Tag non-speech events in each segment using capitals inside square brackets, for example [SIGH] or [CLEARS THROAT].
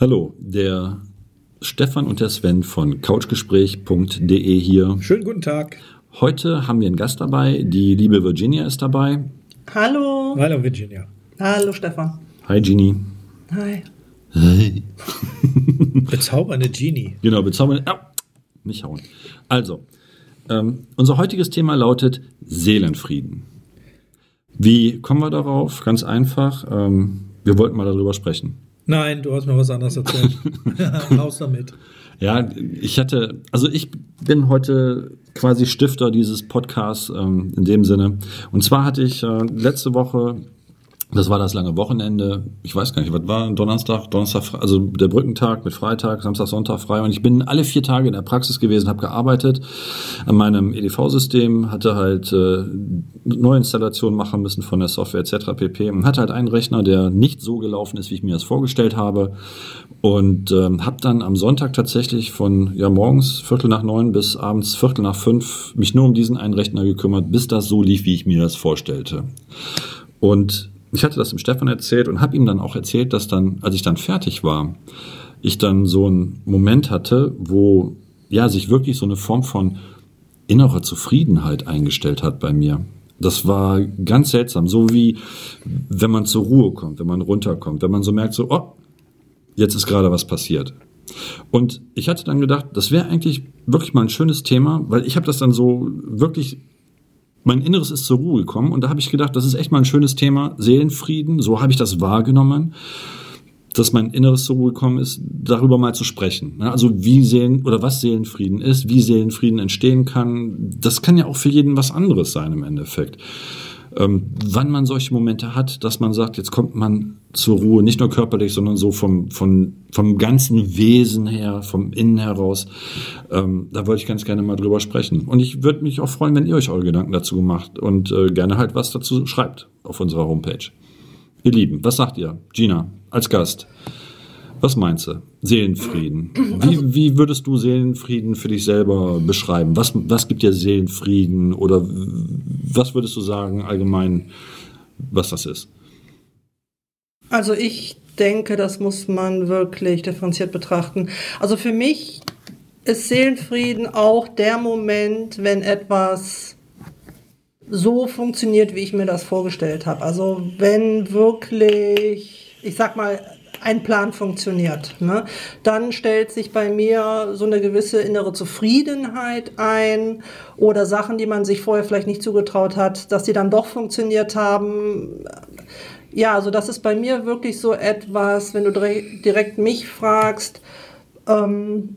Hallo, der Stefan und der Sven von couchgespräch.de hier. Schönen guten Tag. Heute haben wir einen Gast dabei. Die liebe Virginia ist dabei. Hallo. Hallo Virginia. Hallo Stefan. Hi Genie. Hi. Hi. [LAUGHS] Bezaubernde Genie. Genau, bezaubernde. Ah, nicht hauen. Also, ähm, unser heutiges Thema lautet Seelenfrieden. Wie kommen wir darauf? Ganz einfach. Ähm, wir wollten mal darüber sprechen. Nein, du hast mir was anderes erzählt. [LAUGHS] [LAUGHS] Raus damit. Ja, ich hatte, also ich bin heute quasi Stifter dieses Podcasts ähm, in dem Sinne. Und zwar hatte ich äh, letzte Woche das war das lange Wochenende. Ich weiß gar nicht, was war Donnerstag, Donnerstag, also der Brückentag mit Freitag, Samstag, Sonntag frei. Und ich bin alle vier Tage in der Praxis gewesen, habe gearbeitet an meinem EDV-System, hatte halt äh, Neuinstallationen machen müssen von der Software etc. pp. Und hatte halt einen Rechner, der nicht so gelaufen ist, wie ich mir das vorgestellt habe. Und ähm, habe dann am Sonntag tatsächlich von ja morgens Viertel nach neun bis abends Viertel nach fünf mich nur um diesen einen Rechner gekümmert, bis das so lief, wie ich mir das vorstellte. Und ich hatte das dem Stefan erzählt und habe ihm dann auch erzählt, dass dann, als ich dann fertig war, ich dann so einen Moment hatte, wo ja sich wirklich so eine Form von innerer Zufriedenheit eingestellt hat bei mir. Das war ganz seltsam, so wie wenn man zur Ruhe kommt, wenn man runterkommt, wenn man so merkt, so, oh, jetzt ist gerade was passiert. Und ich hatte dann gedacht, das wäre eigentlich wirklich mal ein schönes Thema, weil ich habe das dann so wirklich mein Inneres ist zur Ruhe gekommen und da habe ich gedacht, das ist echt mal ein schönes Thema, Seelenfrieden, so habe ich das wahrgenommen, dass mein Inneres zur Ruhe gekommen ist, darüber mal zu sprechen. Also wie Seelen oder was Seelenfrieden ist, wie Seelenfrieden entstehen kann, das kann ja auch für jeden was anderes sein im Endeffekt ähm, wann man solche Momente hat, dass man sagt, jetzt kommt man zur Ruhe, nicht nur körperlich, sondern so vom, vom, vom ganzen Wesen her, vom Innen heraus. Ähm, da wollte ich ganz gerne mal drüber sprechen. Und ich würde mich auch freuen, wenn ihr euch eure Gedanken dazu gemacht und äh, gerne halt was dazu schreibt auf unserer Homepage. Ihr Lieben, was sagt ihr? Gina, als Gast. Was meinst du? Seelenfrieden. Wie, wie würdest du Seelenfrieden für dich selber beschreiben? Was, was gibt dir Seelenfrieden? Oder was würdest du sagen allgemein, was das ist? Also ich denke, das muss man wirklich differenziert betrachten. Also für mich ist Seelenfrieden auch der Moment, wenn etwas so funktioniert, wie ich mir das vorgestellt habe. Also wenn wirklich, ich sag mal, ein Plan funktioniert. Ne? Dann stellt sich bei mir so eine gewisse innere Zufriedenheit ein oder Sachen, die man sich vorher vielleicht nicht zugetraut hat, dass die dann doch funktioniert haben. Ja, also das ist bei mir wirklich so etwas, wenn du direkt mich fragst. Ähm,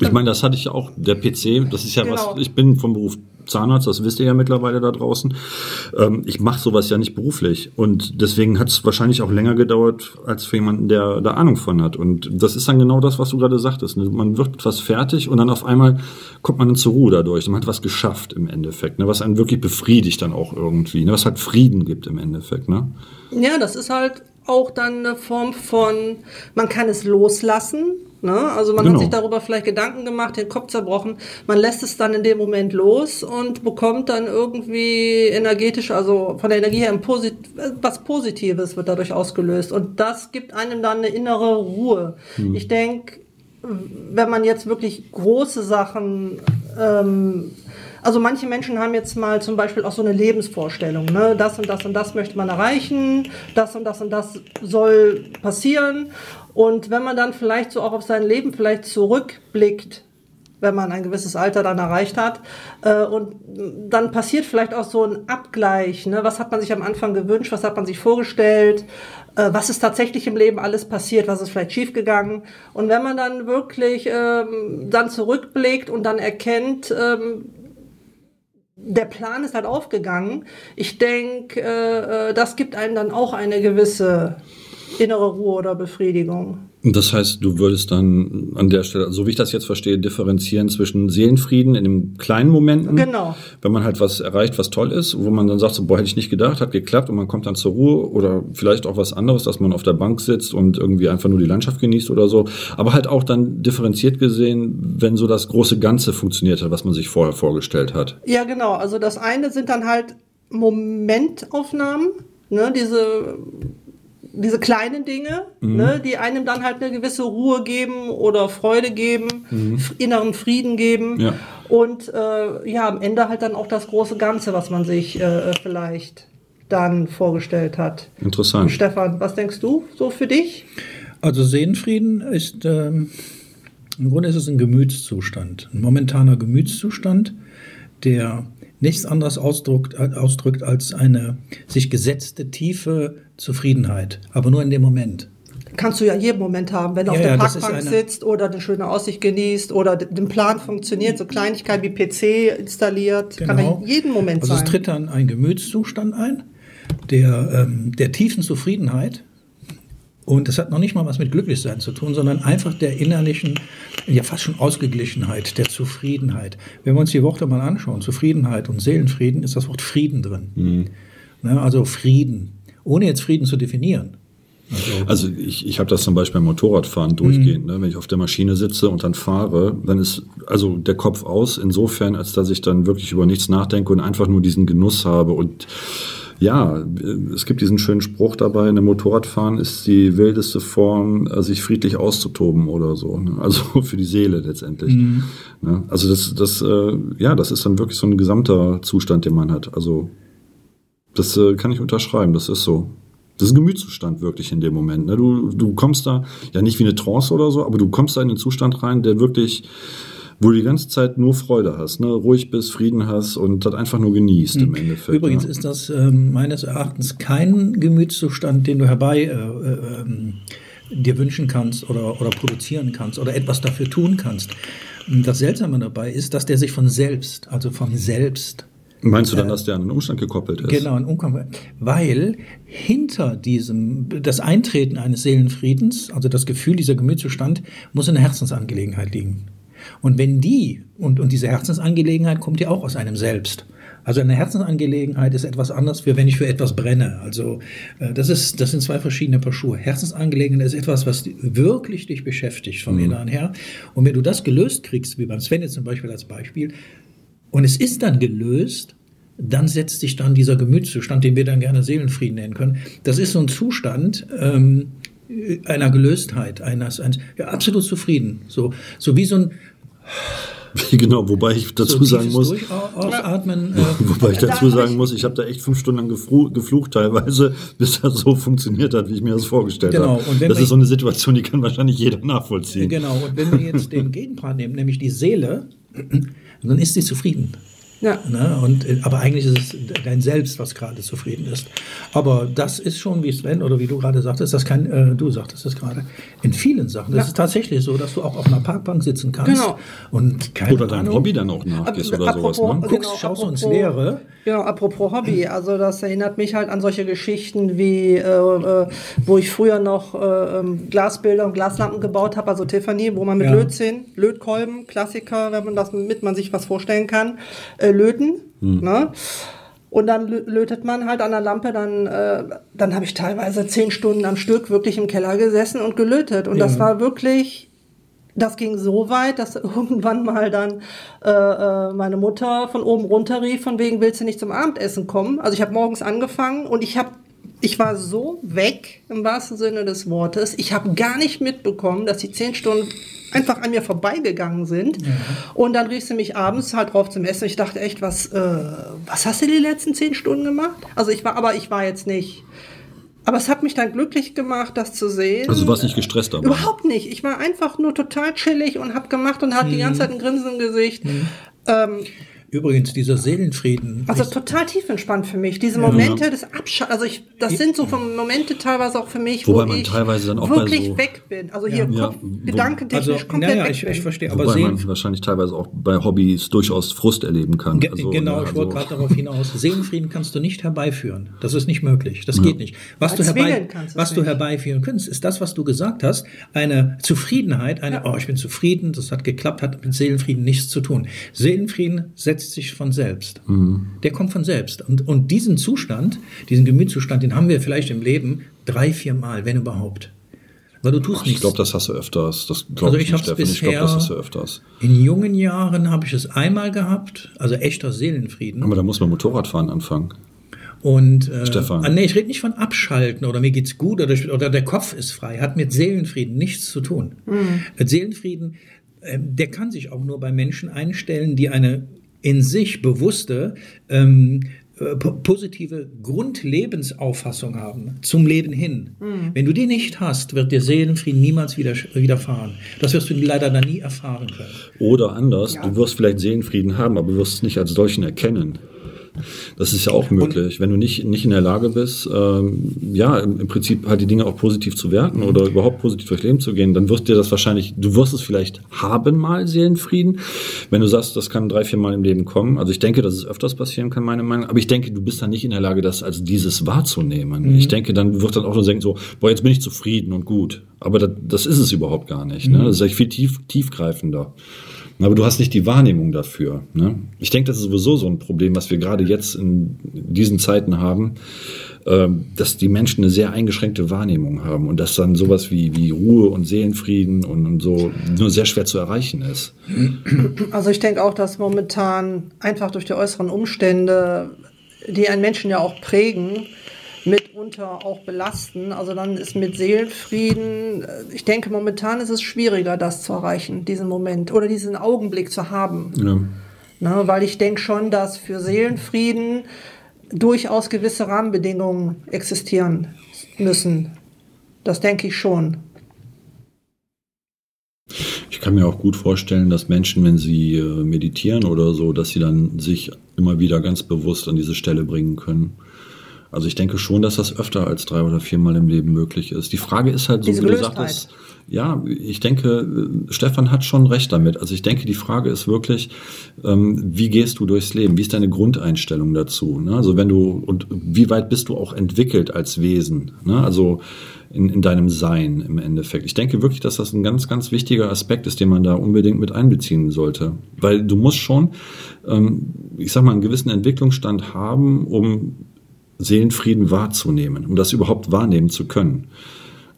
ich meine, das hatte ich auch, der PC, das ist ja genau. was, ich bin vom Beruf Zahnarzt, das wisst ihr ja mittlerweile da draußen. Ähm, ich mache sowas ja nicht beruflich und deswegen hat es wahrscheinlich auch länger gedauert als für jemanden, der da Ahnung von hat. Und das ist dann genau das, was du gerade sagtest. Ne? Man wird etwas fertig und dann auf einmal kommt man dann zur Ruhe dadurch. Man hat was geschafft im Endeffekt, ne? was einen wirklich befriedigt dann auch irgendwie, ne? was halt Frieden gibt im Endeffekt. Ne? Ja, das ist halt auch dann eine Form von, man kann es loslassen. Ne? Also man genau. hat sich darüber vielleicht Gedanken gemacht, den Kopf zerbrochen. Man lässt es dann in dem Moment los und bekommt dann irgendwie energetisch, also von der Energie her Posit was Positives wird dadurch ausgelöst. Und das gibt einem dann eine innere Ruhe. Hm. Ich denke, wenn man jetzt wirklich große Sachen ähm, also manche Menschen haben jetzt mal zum Beispiel auch so eine Lebensvorstellung. Ne? Das und das und das möchte man erreichen, das und das und das soll passieren. Und wenn man dann vielleicht so auch auf sein Leben vielleicht zurückblickt, wenn man ein gewisses Alter dann erreicht hat. Äh, und dann passiert vielleicht auch so ein Abgleich. Ne? Was hat man sich am Anfang gewünscht? Was hat man sich vorgestellt? Äh, was ist tatsächlich im Leben alles passiert? Was ist vielleicht schiefgegangen? Und wenn man dann wirklich ähm, dann zurückblickt und dann erkennt, ähm, der Plan ist halt aufgegangen. Ich denke, äh, äh, das gibt einem dann auch eine gewisse innere Ruhe oder Befriedigung. Das heißt, du würdest dann an der Stelle, so wie ich das jetzt verstehe, differenzieren zwischen Seelenfrieden in den kleinen Momenten. Genau. Wenn man halt was erreicht, was toll ist, wo man dann sagt, so, boah, hätte ich nicht gedacht, hat geklappt und man kommt dann zur Ruhe oder vielleicht auch was anderes, dass man auf der Bank sitzt und irgendwie einfach nur die Landschaft genießt oder so. Aber halt auch dann differenziert gesehen, wenn so das große Ganze funktioniert hat, was man sich vorher vorgestellt hat. Ja, genau. Also das eine sind dann halt Momentaufnahmen, ne, diese diese kleinen Dinge, ne, die einem dann halt eine gewisse Ruhe geben oder Freude geben, f- inneren Frieden geben. Ja. Und äh, ja, am Ende halt dann auch das große Ganze, was man sich äh, vielleicht dann vorgestellt hat. Interessant. Stefan, was denkst du so für dich? Also Seelenfrieden ist, ähm, im Grunde ist es ein Gemütszustand, ein momentaner Gemütszustand, der nichts anderes ausdrückt, äh, ausdrückt als eine sich gesetzte tiefe Zufriedenheit, aber nur in dem Moment. Kannst du ja jeden Moment haben, wenn du Ja, auf der ja, Parkbank sitzt oder eine schöne Aussicht genießt oder den Plan funktioniert, so Kleinigkeit wie PC installiert, kann ja jeden Moment also sein. es tritt dann ein Gemütszustand ein, der, ähm, der tiefen Zufriedenheit. Und das hat noch nicht mal was mit Glücklichsein zu tun, sondern einfach der innerlichen, ja fast schon Ausgeglichenheit, der Zufriedenheit. Wenn wir uns die Worte mal anschauen, Zufriedenheit und Seelenfrieden, ist das Wort Frieden drin. Ne, also Frieden, ohne jetzt Frieden zu definieren. Also ich, ich habe das zum Beispiel beim Motorradfahren durchgehend. Ne? Wenn ich auf der Maschine sitze und dann fahre, dann ist also der Kopf aus, insofern, als dass ich dann wirklich über nichts nachdenke und einfach nur diesen Genuss habe. Und ja, es gibt diesen schönen Spruch dabei, eine Motorradfahren ist die wildeste Form, äh, sich friedlich auszutoben oder so. Ne? [LAUGHS] Also für die Seele letztendlich. Ne? Also das, das, äh, ja, das ist dann wirklich so ein gesamter Zustand, den man hat. Also das äh, kann ich unterschreiben, das ist so. Das ist ein Gemütszustand wirklich in dem Moment. Ne? Du, du kommst da, ja nicht wie eine Trance oder so, aber du kommst da in den Zustand rein, der wirklich, wo du die ganze Zeit nur Freude hast, ne? ruhig bist, Frieden hast und das einfach nur genießt im Endeffekt. Übrigens ja. ist das ähm, meines Erachtens kein Gemütszustand, den du herbei äh, äh, ähm, dir wünschen kannst oder, oder produzieren kannst oder etwas dafür tun kannst. Das Seltsame dabei ist, dass der sich von selbst, also von selbst Meinst du dann, dass der an einen Umstand gekoppelt ist? Genau, ein Umkommen. Weil hinter diesem, das Eintreten eines Seelenfriedens, also das Gefühl, dieser Gemütszustand, muss eine Herzensangelegenheit liegen. Und wenn die, und, und diese Herzensangelegenheit kommt ja auch aus einem selbst. Also eine Herzensangelegenheit ist etwas anderes, wie wenn ich für etwas brenne. Also äh, das, ist, das sind zwei verschiedene Paar Schuhe. Herzensangelegenheit ist etwas, was wirklich dich beschäftigt vom Inneren her. Und wenn du das gelöst kriegst, wie beim Sven jetzt zum Beispiel als Beispiel, und es ist dann gelöst, dann setzt sich dann dieser Gemütszustand, den wir dann gerne Seelenfrieden nennen können. Das ist so ein Zustand ähm, einer Gelöstheit, eines, eines ja, absolut zufrieden. So, so wie so ein genau, wobei ich dazu so sagen muss, Durchausatmen. Äh, Wobei ich Da dazu hab sagen muss, ich habe da echt fünf Stunden lang geflucht teilweise, [LAUGHS] bis das so funktioniert hat, wie ich mir das vorgestellt Genau, habe. und wenn Das ist so eine Situation, die kann wahrscheinlich jeder nachvollziehen. genau, und wenn wir jetzt den Gegenpart nehmen, nämlich die Seele, dann ist sie zufrieden. Ja. Ne? Und, äh, aber eigentlich ist es dein Selbst, was gerade zufrieden ist. Aber das ist schon, wie Sven oder wie du gerade sagtest, das kann, äh, du sagtest es gerade, in vielen Sachen. Das Ja. ist tatsächlich so, dass du auch auf einer Parkbank sitzen kannst. Genau. Und keine Oder dein Ahnung, Hobby dann auch nachgehst oder sowas. apropos- Ne? guckst, schaust ins Leere. Genau, apropos Hobby, also das erinnert mich halt an solche Geschichten wie, äh, äh, wo ich früher noch äh, ähm, Glasbilder und Glaslampen gebaut habe, also Tiffany, wo man mit Ja. Lötzinn, Lötkolben, Klassiker, wenn man das mit man sich was vorstellen kann, äh, löten. Ne? Und dann lö- lötet man halt an der Lampe, dann, äh, dann habe ich teilweise zehn Stunden am Stück wirklich im Keller gesessen und gelötet. Und das Ja. war wirklich das ging so weit, dass [LAUGHS] irgendwann mal dann äh, äh, meine Mutter von oben runter rief, von wegen willst du nicht zum Abendessen kommen? Also ich habe morgens angefangen und ich habe ich war so weg im wahrsten Sinne des Wortes. Ich habe gar nicht mitbekommen, dass die zehn Stunden einfach an mir vorbeigegangen sind. Und dann rief sie mich abends halt drauf zum Essen. Ich dachte echt, was, äh, was hast du die letzten zehn Stunden gemacht? Also ich war, aber ich war jetzt nicht. Aber es hat mich dann glücklich gemacht, das zu sehen. Also du warst nicht gestresst dabei. Überhaupt nicht. Ich war einfach nur total chillig und habe gemacht und hatte die ganze Zeit ein Grinsen im Gesicht. Ähm, Übrigens, dieser Seelenfrieden. also total tief entspannt für mich. Diese Momente des Abschaltens, also ich, das sind so von Momente teilweise auch für mich, Wobei wo man ich teilweise dann auch bei wirklich so- weg bin. Also hier Ja, Kopf, gedankentechnisch also, komplett naja, weg ich, bin. ich verstehe. Aber Wobei man wahrscheinlich teilweise auch bei Hobbys durchaus Frust erleben kann. Ge Also, genau, ne, ich wollte also- gerade darauf hinaus. [LAUGHS] Seelenfrieden kannst du nicht herbeiführen. Das ist nicht möglich. Das geht nicht. Was, du, herbei, kannst du es was du herbeiführen kannst, ist das, was du gesagt hast. Eine Zufriedenheit, eine, oh, ich bin zufrieden, das hat geklappt, hat mit Seelenfrieden nichts zu tun. Seelenfrieden setzt sich von selbst. Der kommt von selbst. Und, und diesen Zustand, diesen Gemütszustand, den haben wir vielleicht im Leben drei, vier Mal, wenn überhaupt. Weil du tust Ach, ich nichts. glaube, das hast du öfters. Das glaube Also ich, ich Steffen. Ich glaube, bisher- das hast du öfters. In jungen Jahren habe ich es einmal gehabt, also echter Seelenfrieden. Aber da muss man Motorradfahren anfangen. Und äh, Stefan. Ah, nee, ich rede nicht von abschalten oder mir geht's gut oder, oder der Kopf ist frei. Hat mit Seelenfrieden nichts zu tun. Mhm. Seelenfrieden, äh, der kann sich auch nur bei Menschen einstellen, die eine in sich bewusste ähm, äh, positive Grundlebensauffassung haben zum Leben hin. Mhm. Wenn du die nicht hast, wird dir Seelenfrieden niemals wieder, widerfahren. Das wirst du leider dann nie erfahren können. Oder anders, ja. du wirst vielleicht Seelenfrieden haben, aber du wirst es nicht als solchen erkennen. Das ist ja auch möglich. Und Wenn du nicht, nicht in der Lage bist, ähm, ja, im, im, Prinzip halt die Dinge auch positiv zu werten oder überhaupt positiv durchs Leben zu gehen, dann wirst dir das wahrscheinlich, du wirst es vielleicht haben mal, Seelenfrieden. Wenn du sagst, das kann drei, vier Mal im Leben kommen. Also ich denke, dass es öfters passieren kann, meine Meinung. Aber ich denke, du bist dann nicht in der Lage, das als dieses wahrzunehmen. Mhm. Ich denke, dann wird dann auch nur denken so, boah, jetzt bin ich zufrieden und gut. Aber das, das ist es überhaupt gar nicht. Ne? Mhm. Das ist echt viel tief, tiefgreifender. Aber du hast nicht die Wahrnehmung dafür. Ne? Ich denke, das ist sowieso so ein Problem, was wir gerade jetzt in diesen Zeiten haben, äh, dass die Menschen eine sehr eingeschränkte Wahrnehmung haben und dass dann sowas wie, wie Ruhe und Seelenfrieden und, und so nur sehr schwer zu erreichen ist. Also ich denke auch, dass momentan einfach durch die äußeren Umstände, die einen Menschen ja auch prägen, mitunter auch belasten. Also dann ist mit Seelenfrieden, äh, ich denke, momentan ist es schwieriger, das zu erreichen, diesen Moment oder diesen Augenblick zu haben. Ja. Na, weil ich denke schon, dass für Seelenfrieden durchaus gewisse Rahmenbedingungen existieren müssen. Das denke ich schon. Ich kann mir auch gut vorstellen, dass Menschen, wenn sie äh, meditieren oder so, dass sie dann sich immer wieder ganz bewusst an diese Stelle bringen können. Also ich denke schon, dass das öfter als drei oder viermal im Leben möglich ist. Die Frage ist halt so, Diese wie du sagtest, ja, ich denke, Stefan hat schon recht damit. Also ich denke, die Frage ist wirklich, ähm, wie gehst du durchs Leben? Wie ist deine Grundeinstellung dazu? Ne? Also wenn du, und wie weit bist du auch entwickelt als Wesen? Ne? Also in, in deinem Sein im Endeffekt. Ich denke wirklich, dass das ein ganz, ganz wichtiger Aspekt ist, den man da unbedingt mit einbeziehen sollte. Weil du musst schon, ähm, ich sag mal, einen gewissen Entwicklungsstand haben, um Seelenfrieden wahrzunehmen, um das überhaupt wahrnehmen zu können.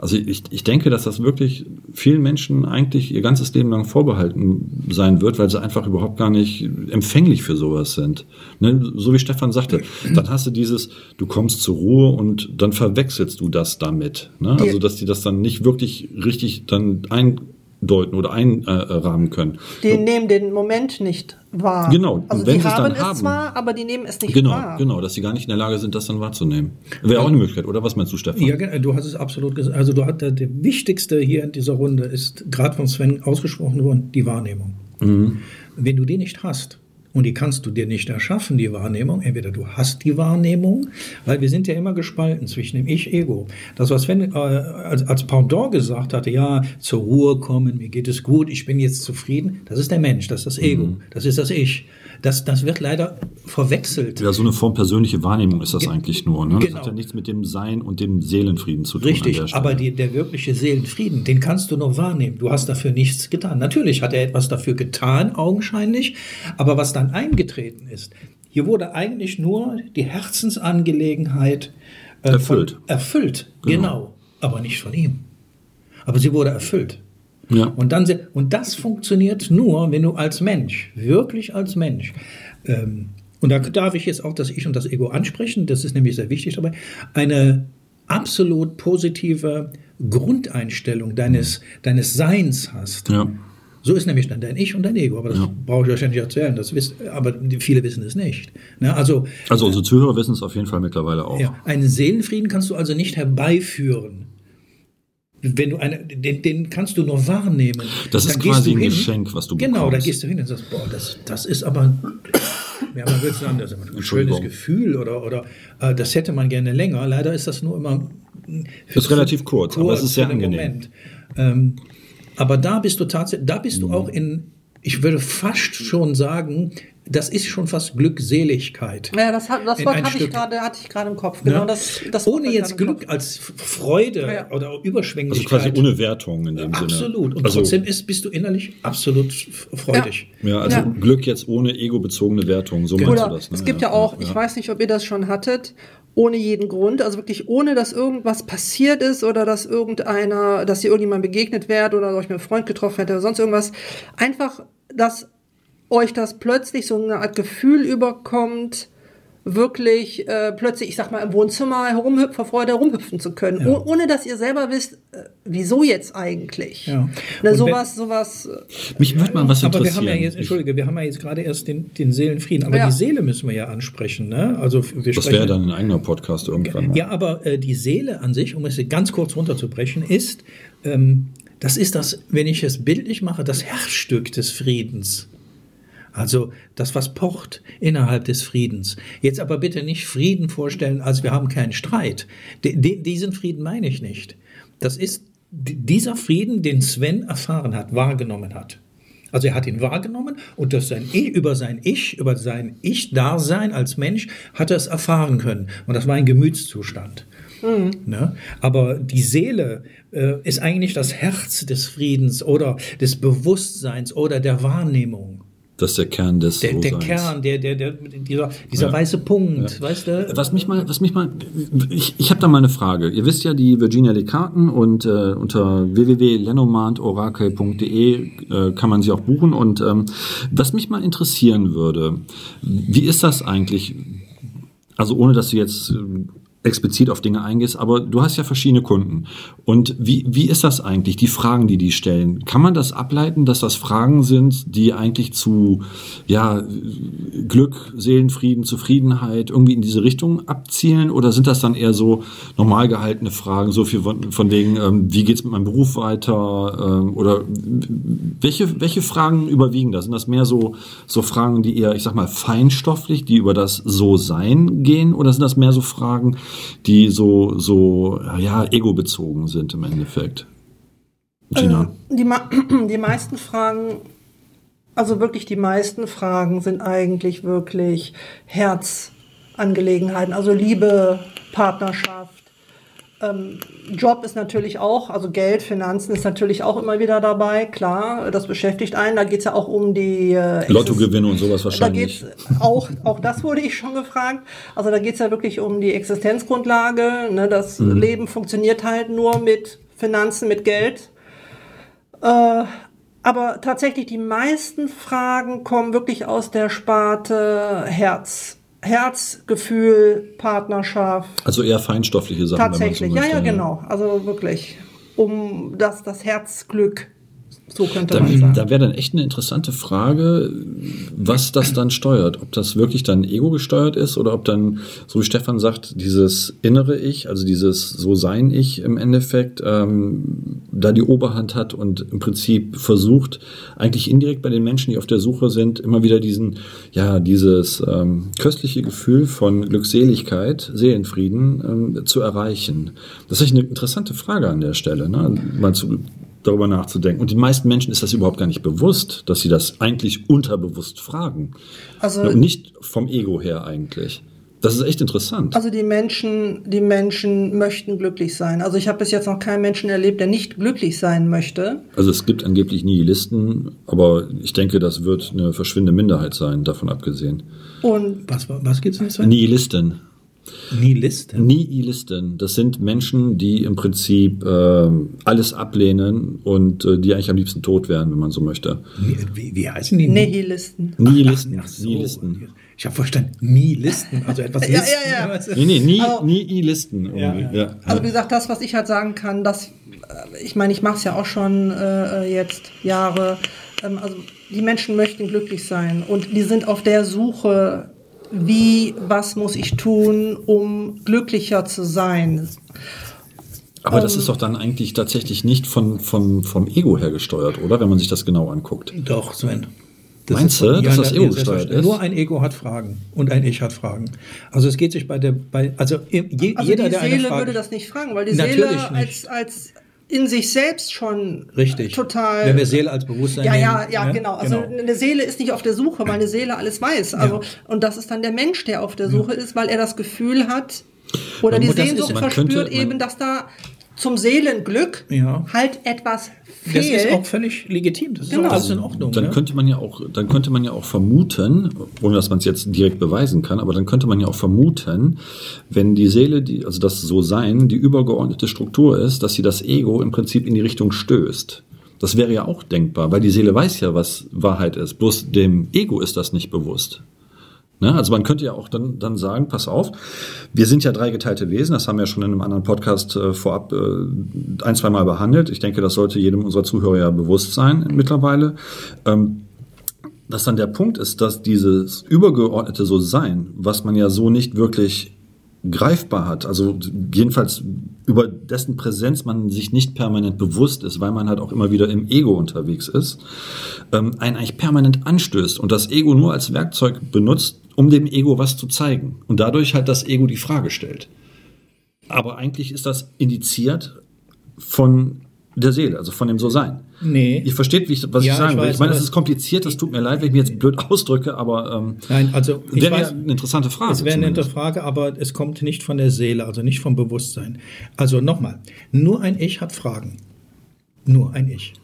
Also ich, ich denke, dass das wirklich vielen Menschen eigentlich ihr ganzes Leben lang vorbehalten sein wird, weil sie einfach überhaupt gar nicht empfänglich für sowas sind. Ne? So wie Stefan sagte, dann hast du dieses, du kommst zur Ruhe und dann verwechselst du das damit. Ne? Also dass die das dann nicht wirklich richtig dann ein deuten oder einrahmen können. Die nehmen den Moment nicht wahr. Genau. Also wenn die haben es haben, zwar, aber die nehmen es nicht genau, wahr. Genau, dass sie gar nicht in der Lage sind, das dann wahrzunehmen. Wäre auch eine Möglichkeit, oder was meinst du, Stefan? Ja, du hast es absolut gesagt. Also du hast, der Wichtigste hier in dieser Runde ist gerade von Sven ausgesprochen worden, die Wahrnehmung. Mhm. Wenn du die nicht hast, und die kannst du dir nicht erschaffen, die Wahrnehmung. Entweder du hast die Wahrnehmung, weil wir sind ja immer gespalten zwischen dem Ich-Ego. Das, was Sven äh, als, als Pendant gesagt hatte, ja, zur Ruhe kommen, mir geht es gut, ich bin jetzt zufrieden, das ist der Mensch, das ist das Ego, mhm. das ist das Ich. Das, das wird leider verwechselt. Ja, so eine Form persönliche Wahrnehmung ist das Ge eigentlich nur. Ne? Das genau. hat ja nichts mit dem Sein und dem Seelenfrieden zu tun. Richtig, aber die, der wirkliche Seelenfrieden, den kannst du nur wahrnehmen. Du hast dafür nichts getan. Natürlich hat er etwas dafür getan, augenscheinlich, aber was dann eingetreten ist, hier wurde eigentlich nur die Herzensangelegenheit äh, erfüllt. Von, erfüllt, genau. genau, aber nicht von ihm. Aber sie wurde erfüllt. Ja. Und, dann, und das funktioniert nur, wenn du als Mensch, wirklich als Mensch, ähm, und da darf ich jetzt auch das Ich und das Ego ansprechen, das ist nämlich sehr wichtig dabei, eine absolut positive Grundeinstellung deines, deines Seins hast. Ja. So ist nämlich dann dein Ich und dein Ego. Aber das ja. brauche ich wahrscheinlich erzählen. Das wiss, aber viele wissen es nicht. Ne? Also, also unsere Zuhörer wissen es auf jeden Fall mittlerweile auch. Ja, einen Seelenfrieden kannst du also nicht herbeiführen wenn du eine, den, den kannst du nur wahrnehmen. Das ist quasi ein hin, Geschenk, was du genau, bekommst. Genau, da gehst du hin und sagst, boah, das, das ist aber, [COUGHS] ja, man würde sagen, das ist ein schönes Gefühl oder, oder äh, das hätte man gerne länger. Leider ist das nur immer. Das ist relativ kurz, kurz, aber es ist sehr angenehm. Ähm, aber da bist du tatsächlich, da bist mhm. du auch in, ich würde fast schon sagen, das ist schon fast Glückseligkeit. Ja, das, hat, das Wort hatte ich, grade, hatte ich gerade im Kopf. Genau, ja? das, das Ohne jetzt Glück als Freude ja. oder Überschwänglichkeit. Also quasi ohne Wertung in dem absolut. Sinne. Absolut. Und also, trotzdem ist, bist du innerlich absolut freudig. Ja, ja also Glück jetzt ohne ego-bezogene Wertung. So meinst du das. Ne? Es gibt ja, auch, ich weiß nicht, ob ihr das schon hattet, ohne jeden Grund, also wirklich ohne, dass irgendwas passiert ist oder dass irgendeiner, dass ihr irgendjemand begegnet wäre oder euch mit einem Freund getroffen hätte oder sonst irgendwas. Einfach, dass euch das plötzlich so eine Art Gefühl überkommt, wirklich äh, plötzlich, ich sag mal, im Wohnzimmer herumhüpfen, vor Freude herumhüpfen zu können, ja. oh, ohne dass ihr selber wisst, äh, wieso jetzt eigentlich. Ja. Ne, sowas, sowas. Äh, Mich würde mal was aber interessieren. Aber wir haben ja jetzt, entschuldige, wir haben ja jetzt gerade erst den, den Seelenfrieden, aber ja. die Seele müssen wir ja ansprechen. Ne? Also wir das wäre dann ein eigener Podcast irgendwann. Ja, aber äh, die Seele an sich, um es ganz kurz runterzubrechen, ist, ähm, das ist das, wenn ich es bildlich mache, das Herzstück des Friedens. Also das, was pocht innerhalb des Friedens. Jetzt aber bitte nicht Frieden vorstellen, als wir haben keinen Streit. D diesen Frieden meine ich nicht. Das ist dieser Frieden, den Sven erfahren hat, wahrgenommen hat. Also er hat ihn wahrgenommen und das sein ich, über sein Ich, über sein Ich-Dasein als Mensch hat er es erfahren können. Und das war ein Gemütszustand. Mhm. Ne? Aber die Seele äh, ist eigentlich das Herz des Friedens oder des Bewusstseins oder der Wahrnehmung. Das ist der Kern des Der, der Kern, der, der, der, dieser, dieser ja. weiße Punkt, ja. weißt du? Was mich mal, was mich mal, ich, ich habe da mal eine Frage. Ihr wisst ja, die Virginia Lekarten und äh, unter www.lenomantorakel.de äh, kann man sie auch buchen. Und ähm, was mich mal interessieren würde, wie ist das eigentlich? Also ohne, dass du jetzt explizit auf Dinge eingehst, aber du hast ja verschiedene Kunden. Und wie, wie ist das eigentlich, die Fragen, die die stellen? Kann man das ableiten, dass das Fragen sind, die eigentlich zu ja, Glück, Seelenfrieden, Zufriedenheit irgendwie in diese Richtung abzielen? Oder sind das dann eher so normal gehaltene Fragen, so viel von, von wegen, ähm, wie geht's mit meinem Beruf weiter? Ähm, oder welche, welche Fragen überwiegen da? Sind das mehr so, so Fragen, die eher, ich sag mal, feinstofflich, die über das So-Sein gehen? Oder sind das mehr so Fragen, die so, so ja, ego-bezogen sind im Endeffekt. Gina. Äh, die, [CLEARS THROAT] die meisten Fragen, also wirklich die meisten Fragen sind eigentlich wirklich Herzangelegenheiten, also Liebe, Partnerschaft, ähm, Job ist natürlich auch, also Geld, Finanzen ist natürlich auch immer wieder dabei, klar, das beschäftigt einen. Da geht es ja auch um die äh, Lottogewinne und sowas wahrscheinlich. Da geht's auch, auch das wurde ich schon gefragt. Also da geht es ja wirklich um die Existenzgrundlage. Ne? Das mhm. Leben funktioniert halt nur mit Finanzen, mit Geld. Äh, aber tatsächlich die meisten Fragen kommen wirklich aus der Sparte Herz. Herzgefühl, Partnerschaft. Also eher feinstoffliche Sachen. Tatsächlich, ja, ja, genau. Also wirklich, um das, das Herzglück so könnte da, man sagen. Da wäre dann echt eine interessante Frage, was das dann steuert. Ob das wirklich dann Ego gesteuert ist oder ob dann, so wie Stefan sagt, dieses innere Ich, also dieses So-Sein-Ich im Endeffekt, ähm, da die Oberhand hat und im Prinzip versucht, eigentlich indirekt bei den Menschen, die auf der Suche sind, immer wieder diesen, ja, dieses ähm, köstliche Gefühl von Glückseligkeit, Seelenfrieden ähm, zu erreichen. Das ist echt eine interessante Frage an der Stelle, ne? mal zu darüber nachzudenken. Und den meisten Menschen ist das überhaupt gar nicht bewusst, dass sie das eigentlich unterbewusst fragen. Also Und nicht vom Ego her eigentlich. Das ist echt interessant. Also die Menschen, die Menschen möchten glücklich sein. Also ich habe bis jetzt noch keinen Menschen erlebt, der nicht glücklich sein möchte. Also es gibt angeblich Nihilisten, aber ich denke, das wird eine verschwindende Minderheit sein, davon abgesehen. Und was, was gibt es nicht? Nihilisten. Nihilisten. Nihilisten. Das sind Menschen, die im Prinzip äh, alles ablehnen und äh, die eigentlich am liebsten tot wären, wenn man so möchte. Wie, wie heißen die? Nihilisten. Nihilisten. Ach, ach so. Nihilisten. Ich habe verstanden, Nihilisten, also etwas [LAUGHS] Listen. ja, ja, ja. Nee, nee, nie, also, Nihilisten. Ja, ja. Also wie gesagt, das, was ich halt sagen kann, das, äh, ich meine, ich mache es ja auch schon äh, jetzt Jahre. Ähm, also die Menschen möchten glücklich sein und die sind auf der Suche wie, was muss ich tun, um glücklicher zu sein. Aber das ähm, ist doch dann eigentlich tatsächlich nicht von, von, vom Ego her gesteuert, oder? Wenn man sich das genau anguckt. Doch, Sven. Das Meinst du, dass das Ego gesteuert ist? Nur ein Ego hat Fragen und ein Ich hat Fragen. Also es geht sich bei der, bei, also, je, also jeder, die Seele Frage, würde das nicht fragen, weil die Seele als, als in sich selbst schon Richtig. total. Wenn wir Seele als Bewusstsein Ja, ja, ja, ja, genau. Also genau. eine Seele ist nicht auf der Suche, weil eine Seele alles weiß. Also, ja. Und das ist dann der Mensch, der auf der Suche ist, weil er das Gefühl hat oder die Sehnsucht verspürt könnte, eben, dass da zum Seelenglück ja. halt etwas fehlt. Das ist auch völlig legitim. Das ist genau. alles in Ordnung. Dann ja? könnte man ja auch, dann könnte man ja auch vermuten, ohne dass man es jetzt direkt beweisen kann, aber dann könnte man ja auch vermuten, wenn die Seele, die, also das So-Sein, die übergeordnete Struktur ist, dass sie das Ego im Prinzip in die Richtung stößt. Das wäre ja auch denkbar, weil die Seele weiß ja, was Wahrheit ist. Bloß dem Ego ist das nicht bewusst. Ne? Also man könnte ja auch dann, dann sagen, pass auf, wir sind ja drei geteilte Wesen, das haben wir ja schon in einem anderen Podcast äh, vorab äh, ein, zwei Mal behandelt. Ich denke, das sollte jedem unserer Zuhörer ja bewusst sein mittlerweile. Ähm, dass dann der Punkt ist, dass dieses übergeordnete So-Sein, was man ja so nicht wirklich greifbar hat, also jedenfalls über dessen Präsenz man sich nicht permanent bewusst ist, weil man halt auch immer wieder im Ego unterwegs ist, ähm, einen eigentlich permanent anstößt und das Ego nur als Werkzeug benutzt, um dem Ego was zu zeigen und dadurch halt das Ego die Frage stellt. Aber eigentlich ist das indiziert von der Seele, also von dem So-Sein. Nee. Ihr versteht, ich, was Ja, ich sagen ich will. Ich meine, es ist kompliziert, das tut mir leid, wenn ich mich jetzt blöd ausdrücke, aber ähm, Nein, also ich wäre weiß, eine interessante Frage. es wäre eine interessante Frage, aber es kommt nicht von der Seele, also nicht vom Bewusstsein. Also nochmal, nur ein Ich hat Fragen. Nur ein Ich.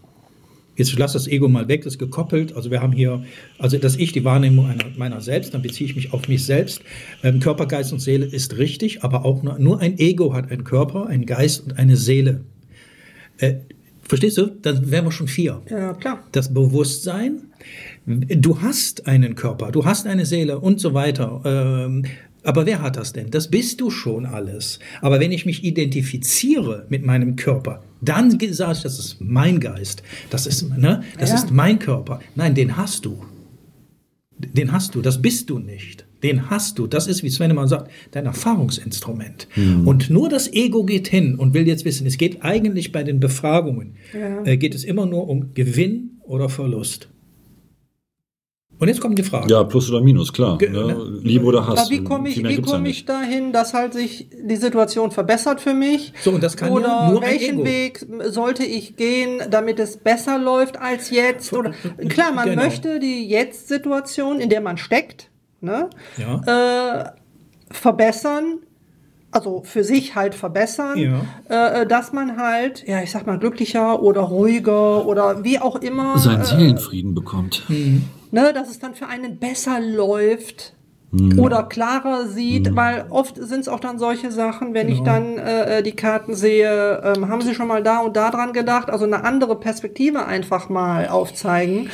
Jetzt lass das Ego mal weg, das ist gekoppelt. Also wir haben hier, also das Ich, die Wahrnehmung einer, meiner selbst, dann beziehe ich mich auf mich selbst. Ähm, Körper, Geist und Seele ist richtig, aber auch nur, nur ein Ego hat einen Körper, einen Geist und eine Seele. Äh, verstehst du? Dann wären wir schon vier Ja, klar. das Bewusstsein. Du hast einen Körper, du hast eine Seele und so weiter. Ähm, aber wer hat das denn? Das bist du schon alles. Aber wenn ich mich identifiziere mit meinem Körper, dann sage ich, das ist mein Geist, das ist, ne, das Ja. ist mein Körper. Nein, den hast du. Den hast du, das bist du nicht. Den hast du. Das ist, wie Sven immer sagt, dein Erfahrungsinstrument. Und nur das Ego geht hin und will jetzt wissen, es geht eigentlich bei den Befragungen, Ja. äh, geht es immer nur um Gewinn oder Verlust. Und jetzt kommt die Frage. Ja, Plus oder Minus, klar. Ge- ne? Liebe oder Hass. Aber wie komme ich, wie ja komme ich dahin, dass halt sich die Situation verbessert für mich? So, und das kann ja Oder nur ein welchen Ego. Weg sollte ich gehen, damit es besser läuft als jetzt? Oder klar, man Genau. möchte die Jetzt-Situation, in der man steckt, ne, Ja. äh, verbessern. Also für sich halt verbessern, Ja. äh, dass man halt, ja, ich sag mal, glücklicher oder ruhiger oder wie auch immer, Seinen äh, Seelenfrieden bekommt. Ne, dass es dann für einen besser läuft Mhm. oder klarer sieht, weil oft sind es auch dann solche Sachen, wenn ich dann äh, die Karten sehe, ähm, haben sie schon mal da und da dran gedacht, also eine andere Perspektive einfach mal aufzeigen,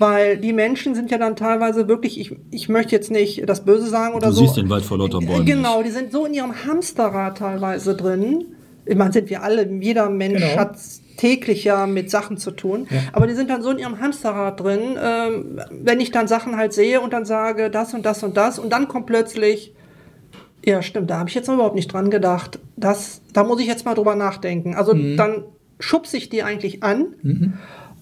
weil die Menschen sind ja dann teilweise wirklich, ich, ich möchte jetzt nicht das Böse sagen oder Du so. siehst den Wald vor lauter Bäumen. Genau, die sind so in ihrem Hamsterrad teilweise drin. Ich meine, sind wir alle, jeder Mensch Genau. hat täglich ja mit Sachen zu tun. Aber die sind dann so in ihrem Hamsterrad drin, ähm, wenn ich dann Sachen halt sehe und dann sage, das und das und das und dann kommt plötzlich, ja stimmt, da habe ich jetzt überhaupt nicht dran gedacht. Das, da muss ich jetzt mal drüber nachdenken. Also dann schubse ich die eigentlich an.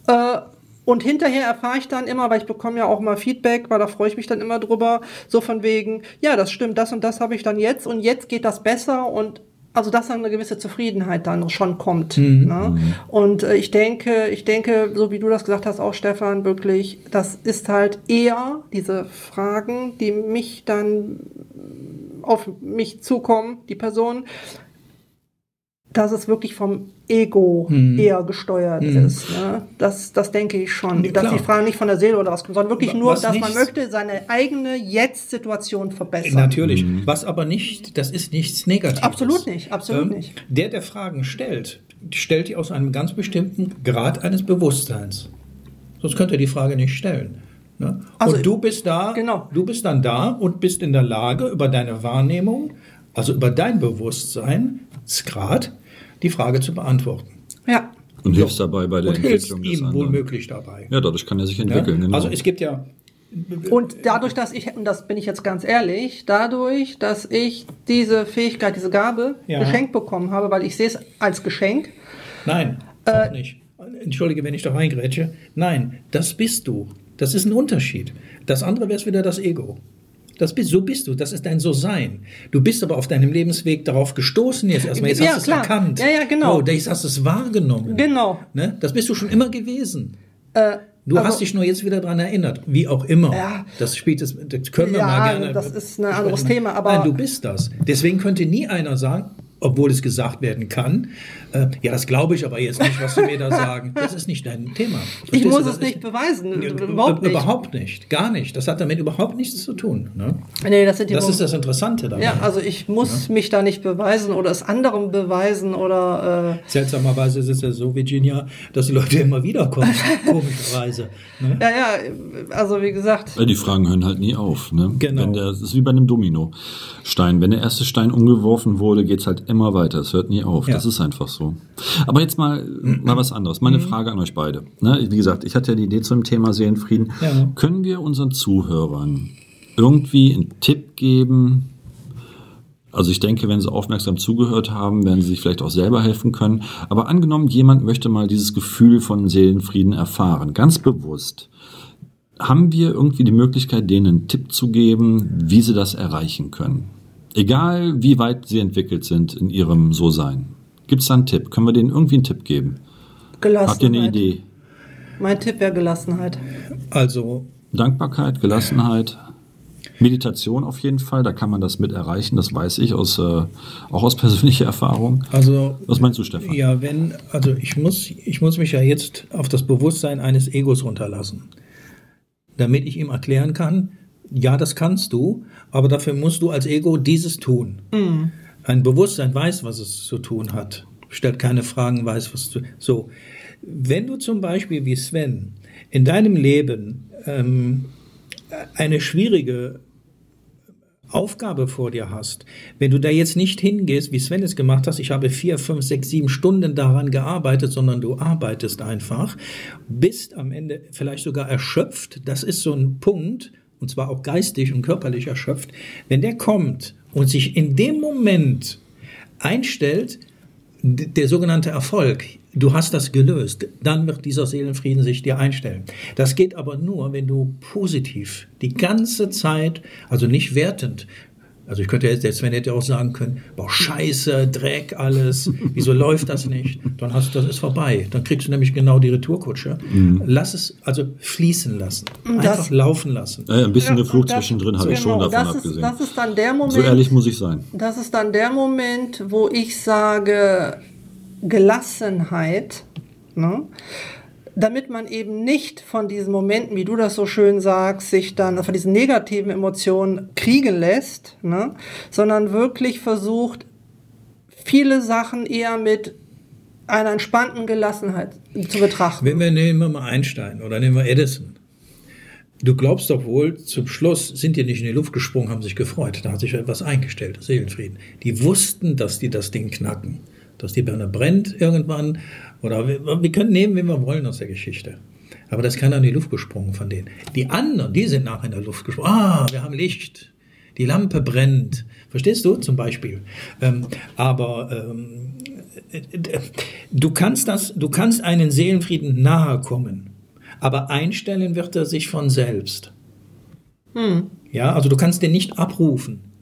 Äh, und hinterher erfahre ich dann immer, weil ich bekomme ja auch mal Feedback, weil da freue ich mich dann immer drüber, so von wegen, ja, das stimmt, das und das habe ich dann jetzt und jetzt geht das besser und also dass dann eine gewisse Zufriedenheit dann schon kommt. Ne? Und äh, ich denke, ich denke, so wie du das gesagt hast, auch Stefan, wirklich, das ist halt eher diese Fragen, die mich dann auf mich zukommen, die Person, dass es wirklich vom Ego eher gesteuert ist. Ne? Das, das denke ich schon. Nee, dass die Fragen nicht von der Seele oder was kommen, sondern wirklich nur, was dass man nichts- möchte seine eigene Jetzt-Situation verbessern. Natürlich. Was aber nicht, das ist nichts Negatives. Absolut nicht, absolut Ähm, nicht. Der, der Fragen stellt, stellt die aus einem ganz bestimmten Grad eines Bewusstseins. Sonst könnte er die Frage nicht stellen. Ne? Also, und du bist da, genau. du bist dann da und bist in der Lage, über deine Wahrnehmung, also über dein Bewusstseinsgrad, die Frage zu beantworten. Ja. Und hilfst dabei bei der Und hilfst Entwicklung des ihm anderen. wohlmöglich dabei. Ja, dadurch kann er sich Ja? entwickeln. Genau. Also es gibt ja Und dadurch, dass ich, und das bin ich jetzt ganz ehrlich, dadurch, dass ich diese Fähigkeit, diese Gabe Ja. geschenkt bekommen habe, weil ich sehe es als Geschenk, Nein, Äh, auch nicht. Entschuldige, wenn ich da reingrätsche. Nein, das bist du. Das ist ein Unterschied. Das andere wäre wieder das Ego. Das bist, so bist du, das ist dein So-Sein. Du bist aber auf deinem Lebensweg darauf gestoßen, jetzt erstmal, jetzt Ja, hast du es erkannt. Ja, ja, genau. Oh, jetzt hast du es wahrgenommen. Genau. Ne? Das bist du schon immer gewesen. Äh, Du also- hast dich nur jetzt wieder daran erinnert, wie auch immer. Ja. Das spielt es, das können wir Ja, mal gerne. das ist ein anderes Thema, aber- Nein, du bist das. Deswegen könnte nie einer sagen, obwohl es gesagt werden kann. Äh, ja, das glaube ich aber jetzt nicht, was Sie mir da sagen. Das ist nicht dein Thema. Verstehst ich muss es nicht beweisen. Überhaupt nicht. Überhaupt nicht. Gar nicht. Das hat damit überhaupt nichts zu tun. Ne? Nee, das, das ist das Interessante daran. Ja, also ich muss ja. mich da nicht beweisen oder es anderen beweisen oder. Äh Seltsamerweise ist es ja so, Virginia, dass die Leute immer wieder kommen. [LAUGHS] komischerweise. Ne? Ja, ja, also wie gesagt. Die Fragen hören halt nie auf. Ne? Genau. Wenn der, das ist wie bei einem Domino-Stein. Wenn der erste Stein umgeworfen wurde, geht es halt immer weiter. Es hört nie auf. Ja. Das ist einfach so. Aber jetzt mal, mal was anderes. Meine mhm. Frage an euch beide. Ne? Wie gesagt, ich hatte ja die Idee zum Thema Seelenfrieden. Ja. Können wir unseren Zuhörern irgendwie einen Tipp geben? Also ich denke, wenn sie aufmerksam zugehört haben, werden sie sich vielleicht auch selber helfen können. Aber angenommen, jemand möchte mal dieses Gefühl von Seelenfrieden erfahren, ganz bewusst. Haben wir irgendwie die Möglichkeit, denen einen Tipp zu geben, wie sie das erreichen können? Egal, wie weit sie entwickelt sind in ihrem So-Sein. Gibt es da einen Tipp? Können wir denen irgendwie einen Tipp geben? Gelassenheit. Habt ihr eine Idee? Mein Tipp wäre Gelassenheit. Also. Dankbarkeit, Gelassenheit. Meditation auf jeden Fall, da kann man das mit erreichen, das weiß ich aus, äh, auch aus persönlicher Erfahrung. Also, was meinst du, Stefan? Ja, wenn, also ich muss, ich muss mich ja jetzt auf das Bewusstsein eines Egos runterlassen, damit ich ihm erklären kann, ja, das kannst du, aber dafür musst du als Ego dieses tun. Mhm. Ein Bewusstsein weiß, was es zu tun hat, stellt keine Fragen, weiß, was zu So, wenn du zum Beispiel wie Sven in deinem Leben ähm, eine schwierige Aufgabe vor dir hast, wenn du da jetzt nicht hingehst, wie Sven es gemacht hat, ich habe vier, fünf, sechs, sieben Stunden daran gearbeitet, sondern du arbeitest einfach, bist am Ende vielleicht sogar erschöpft, das ist so ein Punkt, und zwar auch geistig und körperlich erschöpft, wenn der kommt und sich in dem Moment einstellt, der sogenannte Erfolg, du hast das gelöst, dann wird dieser Seelenfrieden sich dir einstellen. Das geht aber nur, wenn du positiv die ganze Zeit, also nicht wertend, also ich könnte jetzt, Sven hätte auch sagen können, boah, scheiße, Dreck, alles, wieso läuft das nicht? Dann hast du, das ist vorbei. Dann kriegst du nämlich genau die Retourkutsche. Mhm. Lass es also fließen lassen. Einfach das, laufen lassen. Äh, ein bisschen ja, Flug zwischendrin habe ich schon genau, davon das abgesehen. Ist, das ist dann der Moment. So ehrlich muss ich sein. Das ist dann der Moment, wo ich sage, Gelassenheit. Ne? Damit man eben nicht von diesen Momenten, wie du das so schön sagst, sich dann von diesen negativen Emotionen kriegen lässt, ne? sondern wirklich versucht, viele Sachen eher mit einer entspannten Gelassenheit zu betrachten. Wenn wir nehmen wir mal Einstein oder nehmen wir Edison. Du glaubst doch wohl, zum Schluss sind die nicht in die Luft gesprungen, haben sich gefreut. Da hat sich etwas eingestellt, Seelenfrieden. Die wussten, dass die das Ding knacken dass die Birne brennt irgendwann. Oder wir, wir können nehmen, wen wir wollen aus der Geschichte. Aber das ist keiner in die Luft gesprungen von denen. Die anderen, die sind nach in der Luft gesprungen. Ah, wir haben Licht. Die Lampe brennt. Verstehst du zum Beispiel? Ähm, aber ähm, du kannst das, du kannst einen Seelenfrieden nahe kommen. Aber einstellen wird er sich von selbst. Hm. Ja, also du kannst den nicht abrufen.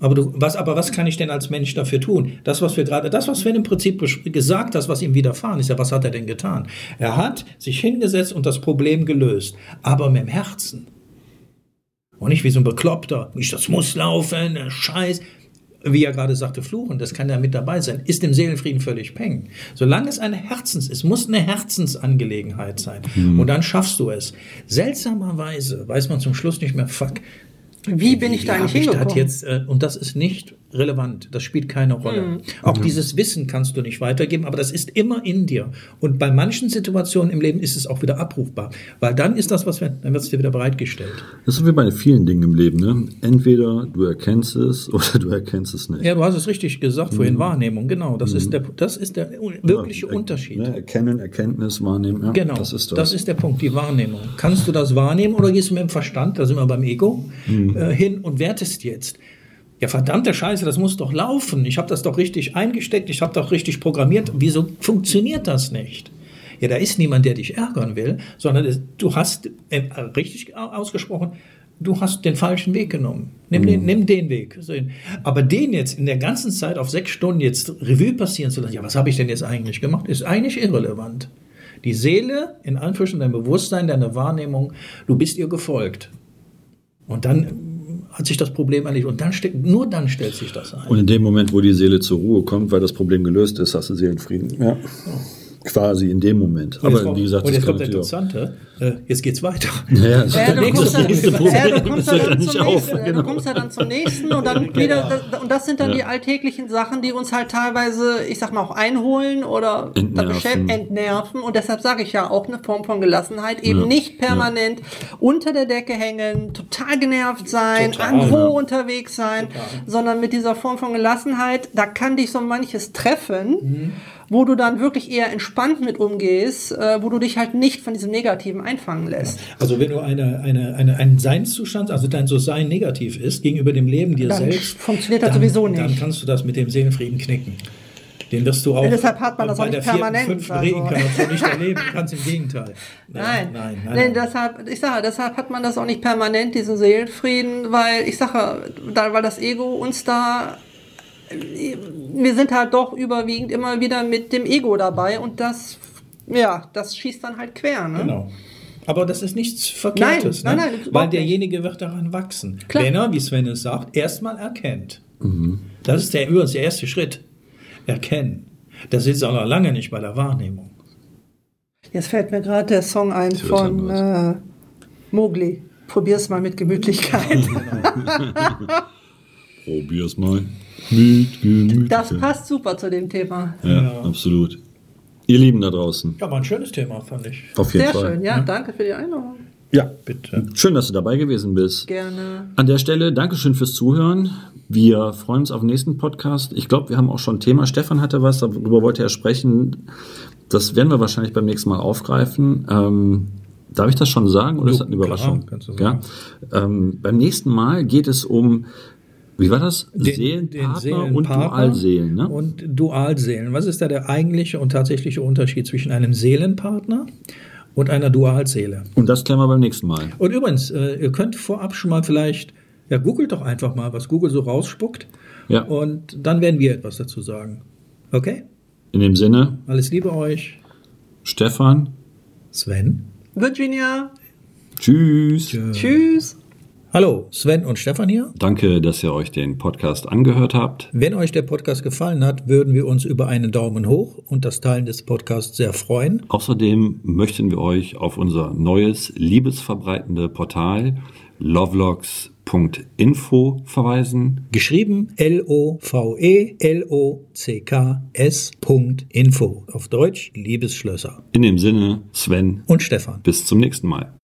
Aber, du, was, aber was kann ich denn als Mensch dafür tun? Das, was wir gerade, das, was Sven im Prinzip gesagt hat, was ihm widerfahren ist, ja, was hat er denn getan? Er hat sich hingesetzt und das Problem gelöst, aber mit dem Herzen. Und nicht wie so ein Bekloppter, nicht, das muss laufen, Scheiß. Wie er gerade sagte, fluchen, das kann ja mit dabei sein, ist dem Seelenfrieden völlig peng. Solange es eine Herzens, es muss eine Herzensangelegenheit sein. Mhm. Und dann schaffst du es. Seltsamerweise weiß man zum Schluss nicht mehr, fuck, wie bin ich da eigentlich hingekommen? Jetzt, äh, und das ist nicht relevant. Das spielt keine Rolle. Mhm. Auch mhm. dieses Wissen kannst du nicht weitergeben, aber das ist immer in dir. Und bei manchen Situationen im Leben ist es auch wieder abrufbar, weil dann ist das, was wir, dann wird es dir wieder bereitgestellt. Das ist wie bei vielen Dingen im Leben. Ne? Entweder du erkennst es [LAUGHS] oder du erkennst es nicht. Ja, du hast es richtig gesagt mhm. vorhin. Wahrnehmung, genau. Das mhm. ist der, das ist der wirkliche ja, er, Unterschied. Ne? Erkennen, Erkenntnis, Wahrnehmen. Ja, genau. Das ist, das. das ist der Punkt, die Wahrnehmung. Kannst du das wahrnehmen oder gehst du mit dem Verstand? Da sind wir beim Ego. Mhm äh, hin und wertest jetzt. Ja, verdammte Scheiße, das muss doch laufen. Ich habe das doch richtig eingesteckt, ich habe doch richtig programmiert. Wieso funktioniert das nicht? Ja, da ist niemand, der dich ärgern will, sondern du hast, äh, richtig ausgesprochen, du hast den falschen Weg genommen. Nimm, mhm. den, nimm den Weg. Aber den jetzt in der ganzen Zeit auf sechs Stunden jetzt Revue passieren zu lassen, ja, was habe ich denn jetzt eigentlich gemacht, ist eigentlich irrelevant. Die Seele, in Anführungsstrichen dein Bewusstsein, deine Wahrnehmung, du bist ihr gefolgt. Und dann hat sich das Problem erledigt. Und dann steht, nur dann stellt sich das ein. Und in dem Moment, wo die Seele zur Ruhe kommt, weil das Problem gelöst ist, hast du Seelenfrieden. Ja. Quasi in dem Moment. Und jetzt Aber kommt- wie gesagt, und das jetzt kommt das auch- Interessante, äh, jetzt geht's weiter. Ja, das Ja, der du nächste, dann, nächste ja, Problem. du, kommst Das dann ja zum nicht auf. nächsten, Genau. du kommst ja dann zum nächsten und dann [LAUGHS] wieder, das, und das sind dann Ja. die alltäglichen Sachen, die uns halt teilweise, ich sag mal, auch einholen oder Entnerven. entnerven. Und deshalb sage ich ja auch eine Form von Gelassenheit, eben Ja. nicht permanent unter der Decke hängen, total genervt sein, Total, irgendwo ja. unterwegs sein, sondern mit dieser Form von Gelassenheit, da kann dich so manches treffen. Mhm. Wo du dann wirklich eher entspannt mit umgehst, äh, wo du dich halt nicht von diesem Negativen einfangen lässt. Also wenn du eine, eine, eine, einen Seinszustand, also dein So-Sein negativ ist gegenüber dem Leben dir Dann selbst, funktioniert das dann, sowieso nicht. Dann kannst du das mit dem Seelenfrieden knicken. Den wirst du auch Ja, deshalb hat man das bei auch der nicht vierten, permanent, fünften also. Reinkarnation nicht [LAUGHS] erleben. Ganz im Gegenteil. Nein, nein, nein. Nee, nein. deshalb, ich sage, deshalb hat man das auch nicht permanent, diesen Seelenfrieden, weil ich sage, da, weil das Ego uns da, wir sind halt doch überwiegend immer wieder mit dem Ego dabei und das, ja, das schießt dann halt quer, ne? Genau. Aber das ist nichts Verkehrtes, Nein, ne? nein, weil nicht. derjenige wird daran wachsen. Klar. Wenn er, wie Sven es sagt, erstmal erkennt. Das ist der, übrigens der erste Schritt. Erkennen. Das ist auch noch lange nicht bei der Wahrnehmung. Jetzt fällt mir gerade der Song ein was von äh, Mowgli. Probier's mal mit Gemütlichkeit. [LAUGHS] [LAUGHS] Probier's mal. Mit Gemütlichkeit. Das passt super zu dem Thema. Ja, Ja. absolut. Ihr Lieben da draußen. Ja, war ein schönes Thema, fand ich. Auf jeden Sehr Fall. schön, ja, danke für die Einladung. Ja, Bitte. schön, dass du dabei gewesen bist. Gerne. An der Stelle Dankeschön fürs Zuhören. Wir freuen uns auf den nächsten Podcast. Ich glaube, wir haben auch schon ein Thema. Stefan hatte was, darüber wollte er sprechen. Das werden wir wahrscheinlich beim nächsten Mal aufgreifen. Ähm, darf ich das schon sagen oder Jo, ist das eine klar, Überraschung? kannst du ja? sagen. ähm, beim nächsten Mal geht es um, wie war das? Den- Seelenpartner, den Seelenpartner und Dualseelen. Ne? Und Dualseelen. Was ist da der eigentliche und tatsächliche Unterschied zwischen einem Seelenpartner und einer Dualseele? Und das klären wir beim nächsten Mal. Und übrigens, äh, ihr könnt vorab schon mal vielleicht, ja, googelt doch einfach mal, was Google so rausspuckt. Ja. Und dann werden wir etwas dazu sagen. Okay? In dem Sinne, Alles Liebe euch. Stefan, Sven. Virginia, tschüss. tschüss. Hallo, Sven und Stefan hier. Danke, dass ihr euch den Podcast angehört habt. Wenn euch der Podcast gefallen hat, würden wir uns über einen Daumen hoch und das Teilen des Podcasts sehr freuen. Außerdem möchten wir euch auf unser neues liebesverbreitende Portal lovelogs.info verweisen. Geschrieben L-O-V-E-L-O-C-K-S.info. Auf Deutsch Liebesschlösser. In dem Sinne, Sven, Und Stefan. bis zum nächsten Mal.